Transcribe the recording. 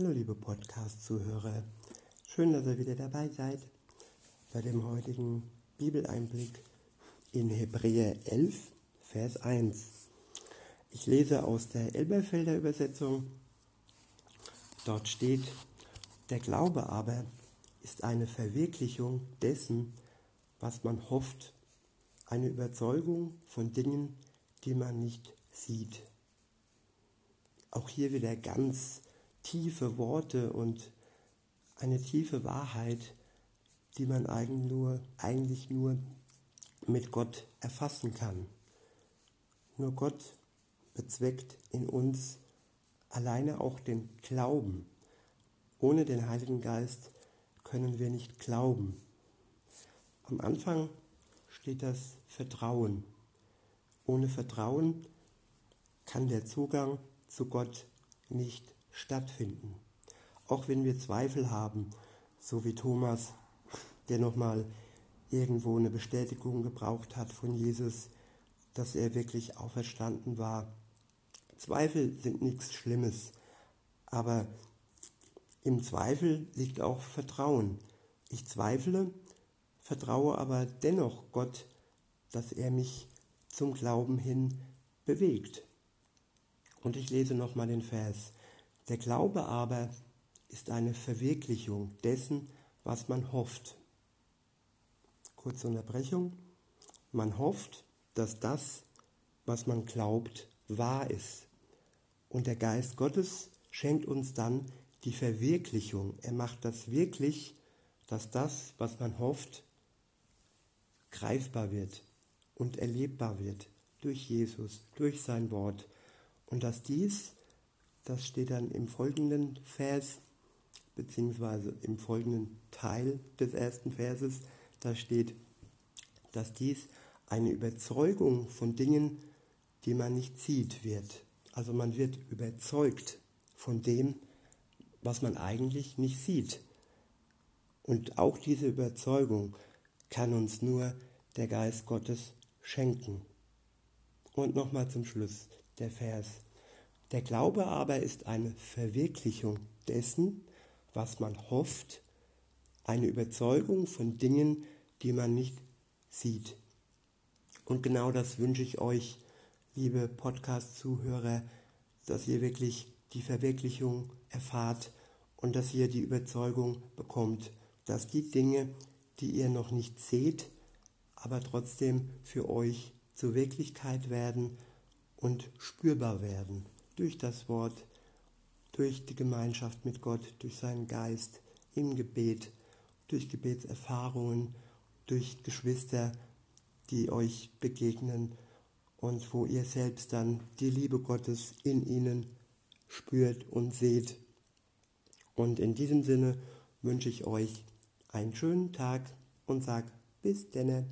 Hallo liebe Podcast-Zuhörer, schön, dass ihr wieder dabei seid bei dem heutigen Bibeleinblick in Hebräer 11, Vers 1. Ich lese aus der Elberfelder Übersetzung. Dort steht, der Glaube aber ist eine Verwirklichung dessen, was man hofft, eine Überzeugung von Dingen, die man nicht sieht. Auch hier wieder ganz tiefe Worte und eine tiefe Wahrheit, die man eigentlich nur, eigentlich nur mit Gott erfassen kann. Nur Gott bezweckt in uns alleine auch den Glauben. Ohne den Heiligen Geist können wir nicht glauben. Am Anfang steht das Vertrauen. Ohne Vertrauen kann der Zugang zu Gott nicht stattfinden. Auch wenn wir Zweifel haben, so wie Thomas, der nochmal irgendwo eine Bestätigung gebraucht hat von Jesus, dass er wirklich auferstanden war. Zweifel sind nichts Schlimmes, aber im Zweifel liegt auch Vertrauen. Ich zweifle, vertraue aber dennoch Gott, dass er mich zum Glauben hin bewegt. Und ich lese nochmal den Vers. Der Glaube aber ist eine Verwirklichung dessen, was man hofft. Kurze Unterbrechung. Man hofft, dass das, was man glaubt, wahr ist. Und der Geist Gottes schenkt uns dann die Verwirklichung. Er macht das wirklich, dass das, was man hofft, greifbar wird und erlebbar wird durch Jesus, durch sein Wort. Und dass dies, das steht dann im folgenden Vers, beziehungsweise im folgenden Teil des ersten Verses, da steht, dass dies eine Überzeugung von Dingen, die man nicht sieht, wird. Also man wird überzeugt von dem, was man eigentlich nicht sieht. Und auch diese Überzeugung kann uns nur der Geist Gottes schenken. Und nochmal zum Schluss der Vers. Der Glaube aber ist eine Verwirklichung dessen, was man hofft, eine Überzeugung von Dingen, die man nicht sieht. Und genau das wünsche ich euch, liebe Podcast-Zuhörer, dass ihr wirklich die Verwirklichung erfahrt und dass ihr die Überzeugung bekommt, dass die Dinge, die ihr noch nicht seht, aber trotzdem für euch zur Wirklichkeit werden und spürbar werden durch das Wort, durch die Gemeinschaft mit Gott, durch seinen Geist, im Gebet, durch Gebetserfahrungen, durch Geschwister, die euch begegnen und wo ihr selbst dann die Liebe Gottes in ihnen spürt und seht. Und in diesem Sinne wünsche ich euch einen schönen Tag und sag bis denne.